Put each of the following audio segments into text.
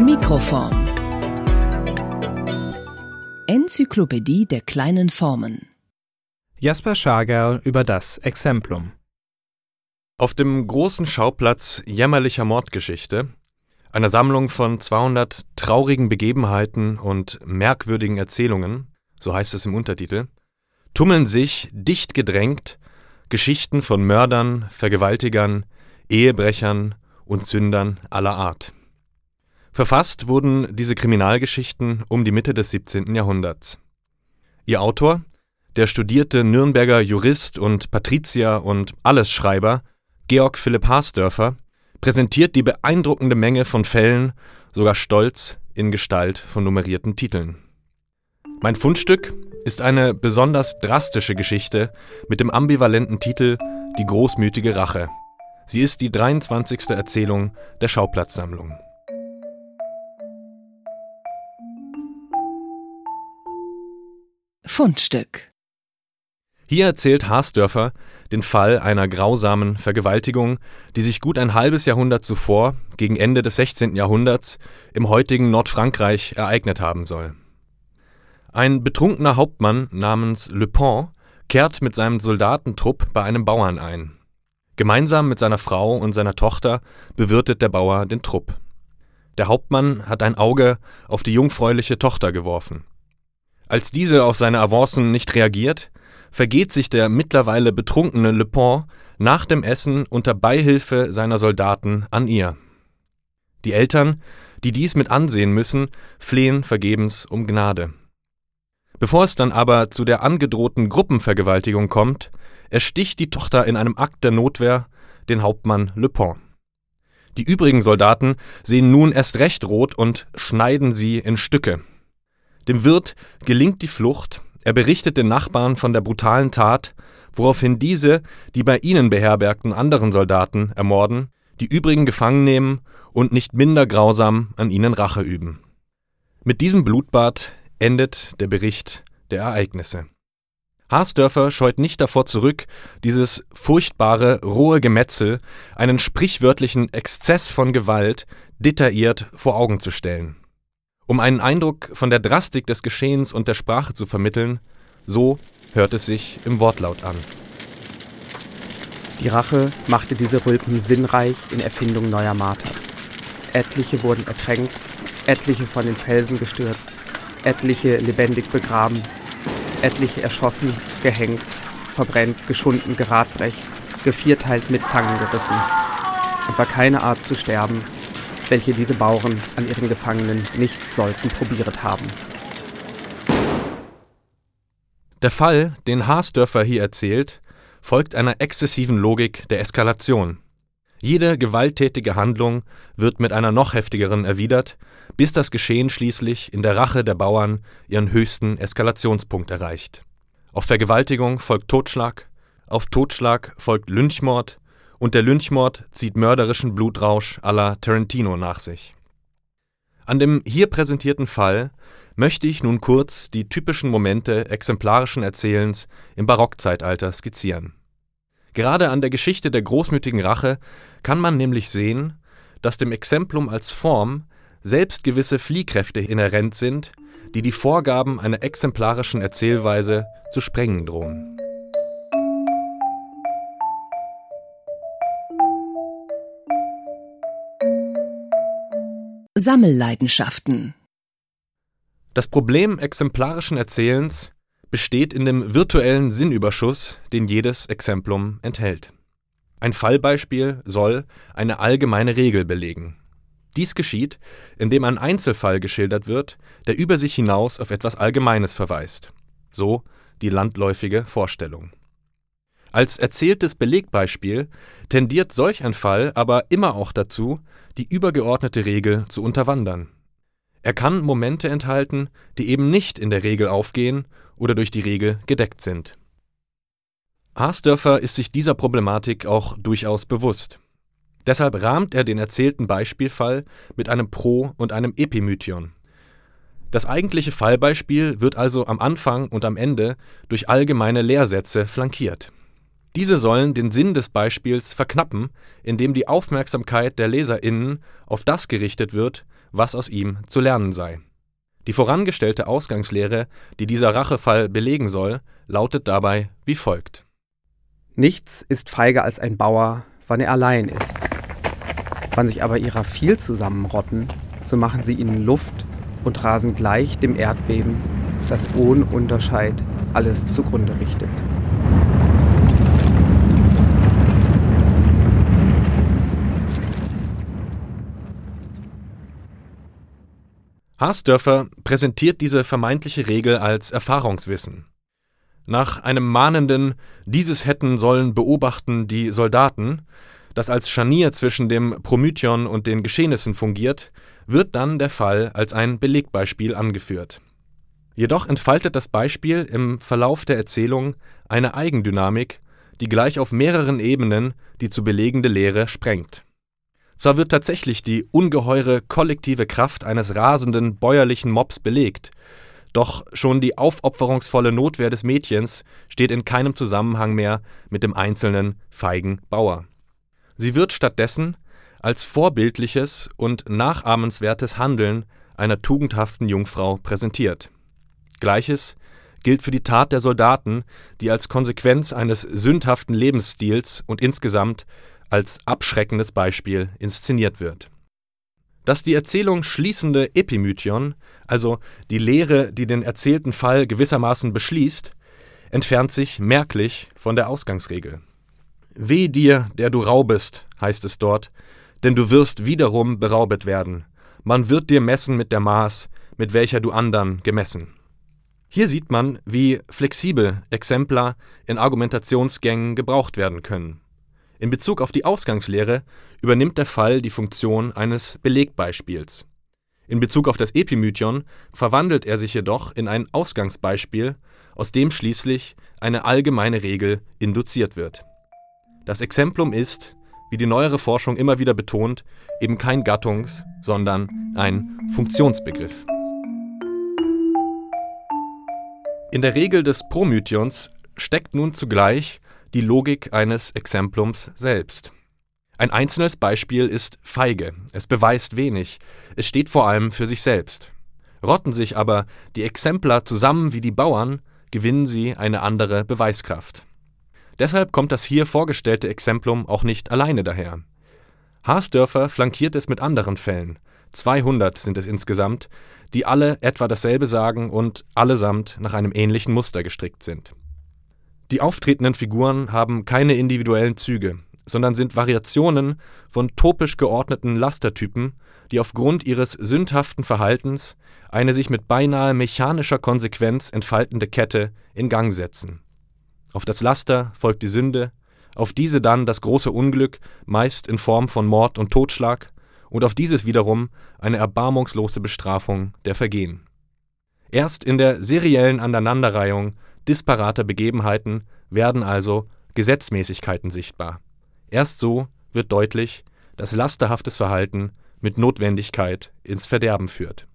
Mikroform Enzyklopädie der kleinen Formen. Jasper Schagerl über das Exemplum. Auf dem großen Schauplatz jämmerlicher Mordgeschichte, einer Sammlung von 200 traurigen Begebenheiten und merkwürdigen Erzählungen, so heißt es im Untertitel, tummeln sich, dicht gedrängt, Geschichten von Mördern, Vergewaltigern, Ehebrechern und Sündern aller Art. Verfasst wurden diese Kriminalgeschichten um die Mitte des 17. Jahrhunderts. Ihr Autor, der studierte Nürnberger Jurist und Patrizier und Allesschreiber Georg Philipp Haasdörfer, präsentiert die beeindruckende Menge von Fällen, sogar stolz in Gestalt von nummerierten Titeln. Mein Fundstück ist eine besonders drastische Geschichte mit dem ambivalenten Titel Die großmütige Rache. Sie ist die 23. Erzählung der Schauplatzsammlung. Fundstück Hier erzählt Haasdörfer den Fall einer grausamen Vergewaltigung, die sich gut ein halbes Jahrhundert zuvor, gegen Ende des 16. Jahrhunderts, im heutigen Nordfrankreich ereignet haben soll. Ein betrunkener Hauptmann namens Le Pont kehrt mit seinem Soldatentrupp bei einem Bauern ein. Gemeinsam mit seiner Frau und seiner Tochter bewirtet der Bauer den Trupp. Der Hauptmann hat ein Auge auf die jungfräuliche Tochter geworfen. Als diese auf seine Avancen nicht reagiert, vergeht sich der mittlerweile betrunkene Le Pont nach dem Essen unter Beihilfe seiner Soldaten an ihr. Die Eltern, die dies mit ansehen müssen, flehen vergebens um Gnade. Bevor es dann aber zu der angedrohten Gruppenvergewaltigung kommt, ersticht die Tochter in einem Akt der Notwehr den Hauptmann Le Pont. Die übrigen Soldaten sehen nun erst recht rot und schneiden sie in Stücke. Dem Wirt gelingt die Flucht, er berichtet den Nachbarn von der brutalen Tat, woraufhin diese die bei ihnen beherbergten anderen Soldaten ermorden, die übrigen gefangen nehmen und nicht minder grausam an ihnen Rache üben. Mit diesem Blutbad endet der Bericht der Ereignisse. Haasdörfer scheut nicht davor zurück, dieses furchtbare, rohe Gemetzel, einen sprichwörtlichen Exzess von Gewalt, detailliert vor Augen zu stellen. Um einen Eindruck von der Drastik des Geschehens und der Sprache zu vermitteln, so hört es sich im Wortlaut an. Die Rache machte diese Rülpen sinnreich in Erfindung neuer Marter. Etliche wurden ertränkt, etliche von den Felsen gestürzt, etliche lebendig begraben, etliche erschossen, gehängt, verbrennt, geschunden, geradbrecht, gevierteilt mit Zangen gerissen. Und war keine Art zu sterben, welche diese Bauern an ihren Gefangenen nicht sollten probiert haben. Der Fall, den Haasdörfer hier erzählt, folgt einer exzessiven Logik der Eskalation. Jede gewalttätige Handlung wird mit einer noch heftigeren erwidert, bis das Geschehen schließlich in der Rache der Bauern ihren höchsten Eskalationspunkt erreicht. Auf Vergewaltigung folgt Totschlag, auf Totschlag folgt Lynchmord und der Lynchmord zieht mörderischen Blutrausch la Tarantino nach sich. An dem hier präsentierten Fall möchte ich nun kurz die typischen Momente exemplarischen Erzählens im Barockzeitalter skizzieren. Gerade an der Geschichte der großmütigen Rache kann man nämlich sehen, dass dem Exemplum als Form selbst gewisse Fliehkräfte inhärent sind, die die Vorgaben einer exemplarischen Erzählweise zu sprengen drohen. Sammelleidenschaften Das Problem exemplarischen Erzählens besteht in dem virtuellen Sinnüberschuss, den jedes Exemplum enthält. Ein Fallbeispiel soll eine allgemeine Regel belegen. Dies geschieht, indem ein Einzelfall geschildert wird, der über sich hinaus auf etwas Allgemeines verweist. So die landläufige Vorstellung. Als erzähltes Belegbeispiel tendiert solch ein Fall aber immer auch dazu, die übergeordnete Regel zu unterwandern. Er kann Momente enthalten, die eben nicht in der Regel aufgehen oder durch die Regel gedeckt sind. Haasdörfer ist sich dieser Problematik auch durchaus bewusst. Deshalb rahmt er den erzählten Beispielfall mit einem Pro- und einem Epimythion. Das eigentliche Fallbeispiel wird also am Anfang und am Ende durch allgemeine Lehrsätze flankiert. Diese sollen den Sinn des Beispiels verknappen, indem die Aufmerksamkeit der LeserInnen auf das gerichtet wird, was aus ihm zu lernen sei. Die vorangestellte Ausgangslehre, die dieser Rachefall belegen soll, lautet dabei wie folgt. Nichts ist feiger als ein Bauer, wann er allein ist. Wann sich aber ihrer viel zusammenrotten, so machen sie ihnen Luft und rasen gleich dem Erdbeben, das ohne Unterscheid alles zugrunde richtet. Haasdörfer präsentiert diese vermeintliche Regel als Erfahrungswissen. Nach einem mahnenden Dieses hätten sollen beobachten die Soldaten, das als Scharnier zwischen dem Promython und den Geschehnissen fungiert, wird dann der Fall als ein Belegbeispiel angeführt. Jedoch entfaltet das Beispiel im Verlauf der Erzählung eine Eigendynamik, die gleich auf mehreren Ebenen die zu belegende Lehre sprengt. Zwar wird tatsächlich die ungeheure kollektive Kraft eines rasenden bäuerlichen Mobs belegt, doch schon die aufopferungsvolle Notwehr des Mädchens steht in keinem Zusammenhang mehr mit dem einzelnen feigen Bauer. Sie wird stattdessen als vorbildliches und nachahmenswertes Handeln einer tugendhaften Jungfrau präsentiert. Gleiches gilt für die Tat der Soldaten, die als Konsequenz eines sündhaften Lebensstils und insgesamt als abschreckendes Beispiel inszeniert wird. Das die Erzählung schließende Epimythion, also die Lehre, die den erzählten Fall gewissermaßen beschließt, entfernt sich merklich von der Ausgangsregel. Weh dir, der du raubest, heißt es dort, denn du wirst wiederum beraubet werden. Man wird dir messen mit der Maß, mit welcher du andern gemessen. Hier sieht man, wie flexibel Exemplar in Argumentationsgängen gebraucht werden können. In Bezug auf die Ausgangslehre übernimmt der Fall die Funktion eines Belegbeispiels. In Bezug auf das Epimythion verwandelt er sich jedoch in ein Ausgangsbeispiel, aus dem schließlich eine allgemeine Regel induziert wird. Das Exemplum ist, wie die neuere Forschung immer wieder betont, eben kein Gattungs-, sondern ein Funktionsbegriff. In der Regel des Promythions steckt nun zugleich die Logik eines Exemplums selbst. Ein einzelnes Beispiel ist feige, es beweist wenig, es steht vor allem für sich selbst. Rotten sich aber die Exemplar zusammen wie die Bauern, gewinnen sie eine andere Beweiskraft. Deshalb kommt das hier vorgestellte Exemplum auch nicht alleine daher. Haasdörfer flankiert es mit anderen Fällen, 200 sind es insgesamt, die alle etwa dasselbe sagen und allesamt nach einem ähnlichen Muster gestrickt sind. Die auftretenden Figuren haben keine individuellen Züge, sondern sind Variationen von topisch geordneten Lastertypen, die aufgrund ihres sündhaften Verhaltens eine sich mit beinahe mechanischer Konsequenz entfaltende Kette in Gang setzen. Auf das Laster folgt die Sünde, auf diese dann das große Unglück, meist in Form von Mord und Totschlag, und auf dieses wiederum eine erbarmungslose Bestrafung der Vergehen. Erst in der seriellen Aneinanderreihung disparater Begebenheiten werden also Gesetzmäßigkeiten sichtbar. Erst so wird deutlich, dass lasterhaftes Verhalten mit Notwendigkeit ins Verderben führt.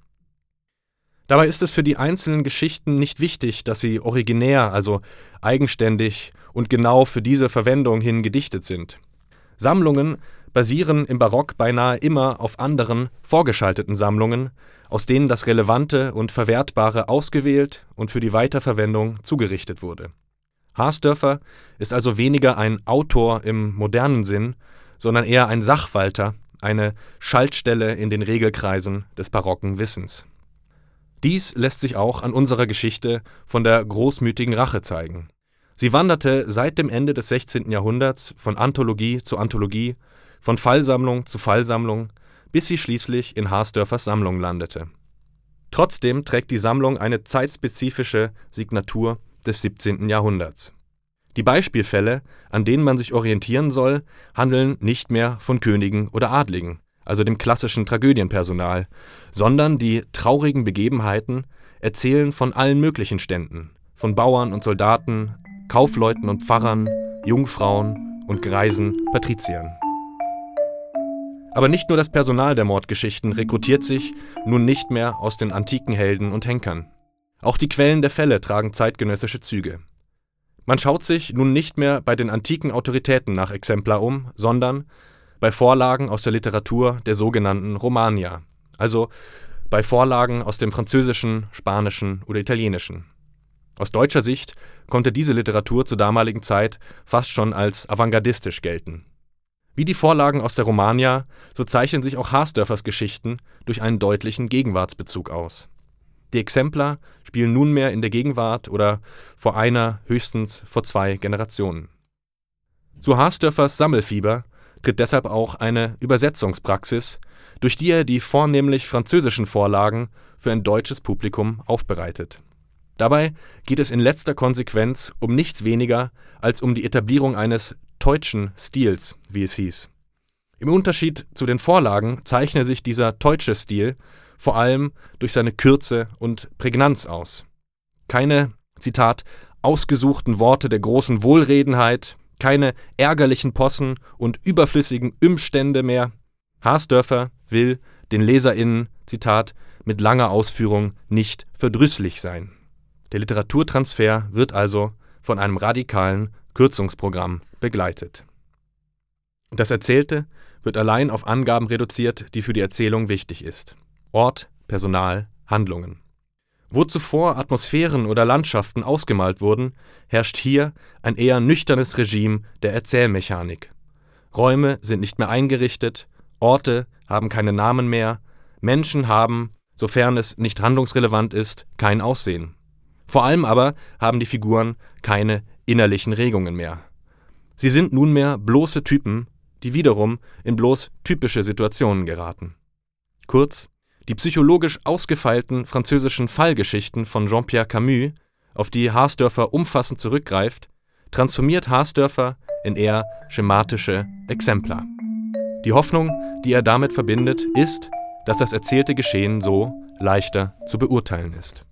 Dabei ist es für die einzelnen Geschichten nicht wichtig, dass sie originär, also eigenständig und genau für diese Verwendung hin gedichtet sind. Sammlungen basieren im Barock beinahe immer auf anderen, vorgeschalteten Sammlungen, aus denen das Relevante und Verwertbare ausgewählt und für die Weiterverwendung zugerichtet wurde. Haasdörfer ist also weniger ein Autor im modernen Sinn, sondern eher ein Sachwalter, eine Schaltstelle in den Regelkreisen des barocken Wissens. Dies lässt sich auch an unserer Geschichte von der großmütigen Rache zeigen. Sie wanderte seit dem Ende des 16. Jahrhunderts von Anthologie zu Anthologie, von Fallsammlung zu Fallsammlung, bis sie schließlich in Haasdörfers Sammlung landete. Trotzdem trägt die Sammlung eine zeitspezifische Signatur des 17. Jahrhunderts. Die Beispielfälle, an denen man sich orientieren soll, handeln nicht mehr von Königen oder Adligen, also dem klassischen Tragödienpersonal, sondern die traurigen Begebenheiten erzählen von allen möglichen Ständen, von Bauern und Soldaten, Kaufleuten und Pfarrern, Jungfrauen und greisen Patriziern. Aber nicht nur das Personal der Mordgeschichten rekrutiert sich nun nicht mehr aus den antiken Helden und Henkern. Auch die Quellen der Fälle tragen zeitgenössische Züge. Man schaut sich nun nicht mehr bei den antiken Autoritäten nach Exemplar um, sondern bei Vorlagen aus der Literatur der sogenannten Romania, also bei Vorlagen aus dem Französischen, Spanischen oder Italienischen. Aus deutscher Sicht konnte diese Literatur zur damaligen Zeit fast schon als avantgardistisch gelten. Wie die Vorlagen aus der Romagna, so zeichnen sich auch Harsdörfers Geschichten durch einen deutlichen Gegenwartsbezug aus. Die Exemplar spielen nunmehr in der Gegenwart oder vor einer, höchstens vor zwei Generationen. Zu Harsdörfers Sammelfieber tritt deshalb auch eine Übersetzungspraxis, durch die er die vornehmlich französischen Vorlagen für ein deutsches Publikum aufbereitet. Dabei geht es in letzter Konsequenz um nichts weniger als um die Etablierung eines deutschen Stils, wie es hieß. Im Unterschied zu den Vorlagen zeichne sich dieser deutsche Stil vor allem durch seine Kürze und Prägnanz aus. Keine, Zitat, ausgesuchten Worte der großen Wohlredenheit, keine ärgerlichen Possen und überflüssigen Umstände mehr. Haasdörfer will den LeserInnen, Zitat, mit langer Ausführung nicht verdrüsslich sein. Der Literaturtransfer wird also von einem radikalen Kürzungsprogramm begleitet. Das Erzählte wird allein auf Angaben reduziert, die für die Erzählung wichtig ist. Ort, Personal, Handlungen. Wo zuvor Atmosphären oder Landschaften ausgemalt wurden, herrscht hier ein eher nüchternes Regime der Erzählmechanik. Räume sind nicht mehr eingerichtet, Orte haben keine Namen mehr, Menschen haben, sofern es nicht handlungsrelevant ist, kein Aussehen. Vor allem aber haben die Figuren keine innerlichen Regungen mehr. Sie sind nunmehr bloße Typen, die wiederum in bloß typische Situationen geraten. Kurz, die psychologisch ausgefeilten französischen Fallgeschichten von Jean-Pierre Camus, auf die Harsdörfer umfassend zurückgreift, transformiert Harsdörfer in eher schematische Exemplar. Die Hoffnung, die er damit verbindet, ist, dass das erzählte Geschehen so leichter zu beurteilen ist.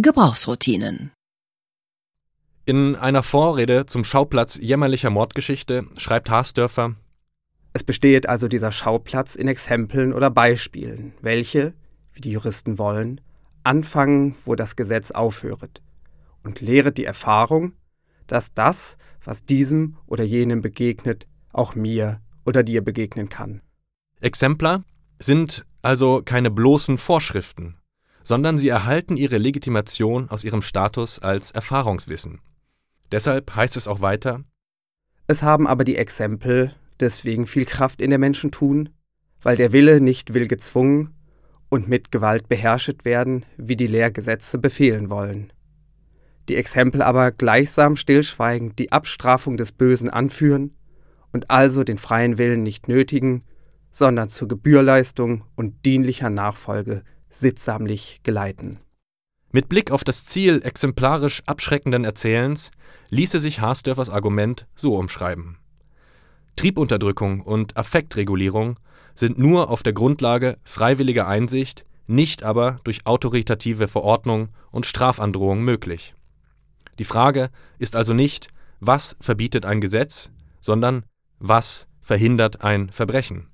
Gebrauchsroutinen. In einer Vorrede zum Schauplatz jämmerlicher Mordgeschichte schreibt Harsdörfer: Es besteht also dieser Schauplatz in Exempeln oder Beispielen, welche, wie die Juristen wollen, anfangen, wo das Gesetz aufhöret, und lehret die Erfahrung, dass das, was diesem oder jenem begegnet, auch mir oder dir begegnen kann. Exemplar sind also keine bloßen Vorschriften, sondern sie erhalten ihre Legitimation aus ihrem Status als Erfahrungswissen. Deshalb heißt es auch weiter Es haben aber die Exempel deswegen viel Kraft in der Menschen tun, weil der Wille nicht will gezwungen und mit Gewalt beherrschet werden, wie die Lehrgesetze befehlen wollen. Die Exempel aber gleichsam stillschweigend die Abstrafung des Bösen anführen und also den freien Willen nicht nötigen, sondern zur Gebührleistung und dienlicher Nachfolge sittsamlich geleiten. Mit Blick auf das Ziel exemplarisch abschreckenden Erzählens ließe sich Harsdörfers Argument so umschreiben. Triebunterdrückung und Affektregulierung sind nur auf der Grundlage freiwilliger Einsicht, nicht aber durch autoritative Verordnung und Strafandrohung möglich. Die Frage ist also nicht, was verbietet ein Gesetz, sondern was verhindert ein Verbrechen.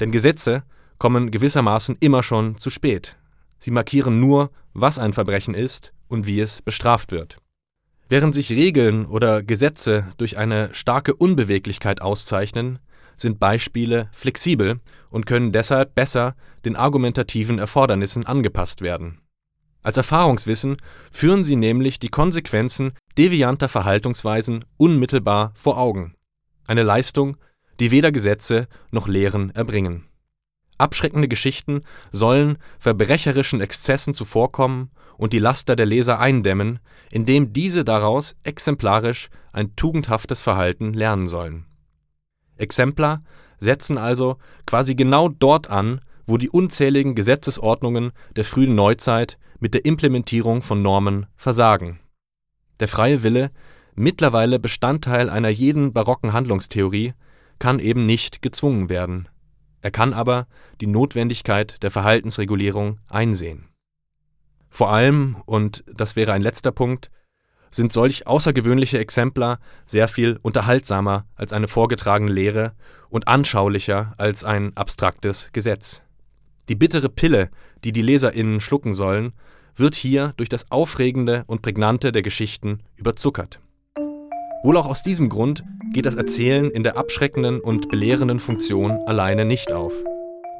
Denn Gesetze kommen gewissermaßen immer schon zu spät. Sie markieren nur, was ein Verbrechen ist und wie es bestraft wird. Während sich Regeln oder Gesetze durch eine starke Unbeweglichkeit auszeichnen, sind Beispiele flexibel und können deshalb besser den argumentativen Erfordernissen angepasst werden. Als Erfahrungswissen führen sie nämlich die Konsequenzen devianter Verhaltensweisen unmittelbar vor Augen. Eine Leistung, die weder Gesetze noch Lehren erbringen. Abschreckende Geschichten sollen verbrecherischen Exzessen zuvorkommen und die Laster der Leser eindämmen, indem diese daraus exemplarisch ein tugendhaftes Verhalten lernen sollen. Exemplar setzen also quasi genau dort an, wo die unzähligen Gesetzesordnungen der frühen Neuzeit mit der Implementierung von Normen versagen. Der freie Wille, mittlerweile Bestandteil einer jeden barocken Handlungstheorie, kann eben nicht gezwungen werden er kann aber die Notwendigkeit der Verhaltensregulierung einsehen. Vor allem, und das wäre ein letzter Punkt, sind solch außergewöhnliche Exemplar sehr viel unterhaltsamer als eine vorgetragene Lehre und anschaulicher als ein abstraktes Gesetz. Die bittere Pille, die die LeserInnen schlucken sollen, wird hier durch das Aufregende und Prägnante der Geschichten überzuckert. Wohl auch aus diesem Grund geht das Erzählen in der abschreckenden und belehrenden Funktion alleine nicht auf.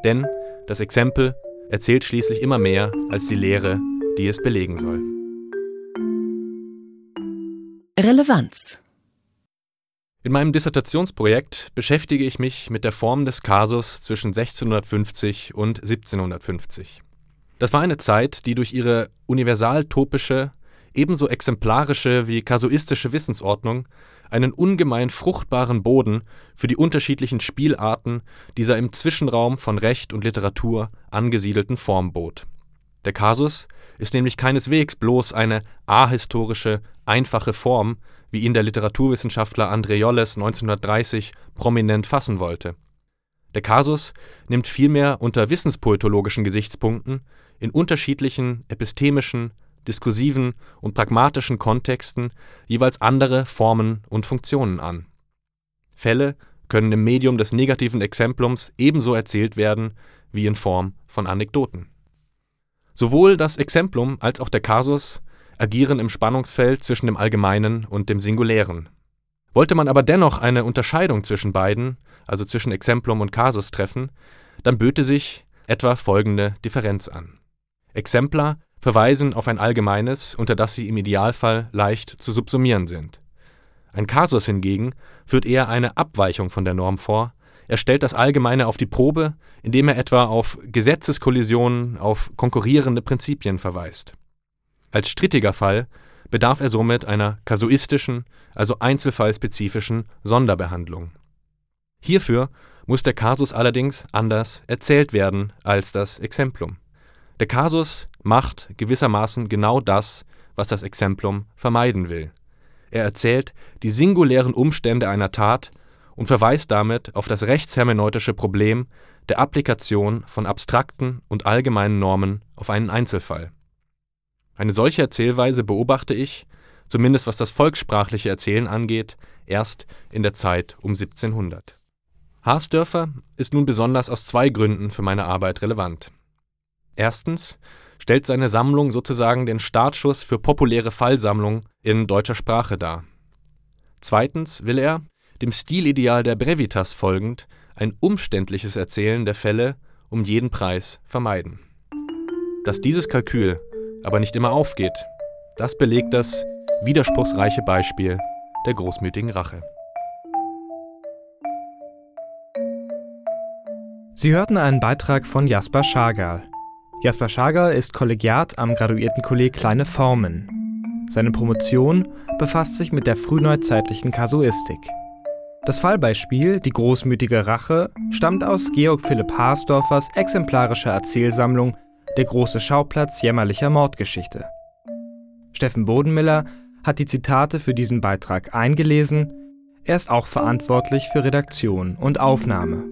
Denn das Exempel erzählt schließlich immer mehr als die Lehre, die es belegen soll. Relevanz In meinem Dissertationsprojekt beschäftige ich mich mit der Form des Kasus zwischen 1650 und 1750. Das war eine Zeit, die durch ihre universaltopische, ebenso exemplarische wie kasuistische Wissensordnung einen ungemein fruchtbaren Boden für die unterschiedlichen Spielarten dieser im Zwischenraum von Recht und Literatur angesiedelten Form bot. Der Kasus ist nämlich keineswegs bloß eine ahistorische, einfache Form, wie ihn der Literaturwissenschaftler André Jolles 1930 prominent fassen wollte. Der Kasus nimmt vielmehr unter wissenspoetologischen Gesichtspunkten in unterschiedlichen epistemischen, diskursiven und pragmatischen Kontexten jeweils andere Formen und Funktionen an. Fälle können im Medium des negativen Exemplums ebenso erzählt werden wie in Form von Anekdoten. Sowohl das Exemplum als auch der Kasus agieren im Spannungsfeld zwischen dem Allgemeinen und dem Singulären. Wollte man aber dennoch eine Unterscheidung zwischen beiden, also zwischen Exemplum und Kasus treffen, dann böte sich etwa folgende Differenz an. Exempla verweisen auf ein allgemeines, unter das sie im Idealfall leicht zu subsumieren sind. Ein Kasus hingegen führt eher eine Abweichung von der Norm vor, er stellt das Allgemeine auf die Probe, indem er etwa auf Gesetzeskollisionen, auf konkurrierende Prinzipien verweist. Als strittiger Fall bedarf er somit einer kasuistischen, also einzelfallspezifischen Sonderbehandlung. Hierfür muss der Kasus allerdings anders erzählt werden als das Exemplum. Der Kasus macht gewissermaßen genau das, was das Exemplum vermeiden will. Er erzählt die singulären Umstände einer Tat und verweist damit auf das rechtshermeneutische Problem der Applikation von abstrakten und allgemeinen Normen auf einen Einzelfall. Eine solche Erzählweise beobachte ich, zumindest was das volkssprachliche Erzählen angeht, erst in der Zeit um 1700. Harsdörfer ist nun besonders aus zwei Gründen für meine Arbeit relevant. Erstens stellt seine Sammlung sozusagen den Startschuss für populäre Fallsammlungen in deutscher Sprache dar. Zweitens will er, dem Stilideal der Brevitas folgend, ein umständliches Erzählen der Fälle um jeden Preis vermeiden. Dass dieses Kalkül aber nicht immer aufgeht, das belegt das widerspruchsreiche Beispiel der großmütigen Rache. Sie hörten einen Beitrag von Jasper Schagal. Jasper Schager ist Kollegiat am Graduiertenkolleg Kleine Formen. Seine Promotion befasst sich mit der frühneuzeitlichen Kasuistik. Das Fallbeispiel, die großmütige Rache, stammt aus Georg Philipp Haasdorfers exemplarischer Erzählsammlung Der große Schauplatz jämmerlicher Mordgeschichte. Steffen Bodenmiller hat die Zitate für diesen Beitrag eingelesen. Er ist auch verantwortlich für Redaktion und Aufnahme.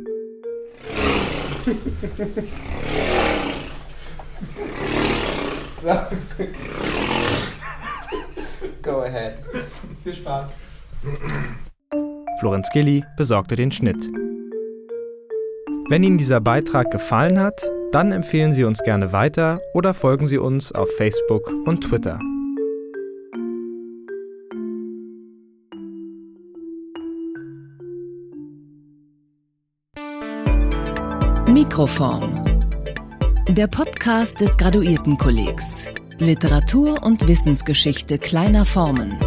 Go ahead. Viel Spaß. Florenz Gilli besorgte den Schnitt. Wenn Ihnen dieser Beitrag gefallen hat, dann empfehlen Sie uns gerne weiter oder folgen Sie uns auf Facebook und Twitter. Mikroform. Der Podcast des Graduiertenkollegs. Literatur und Wissensgeschichte kleiner Formen.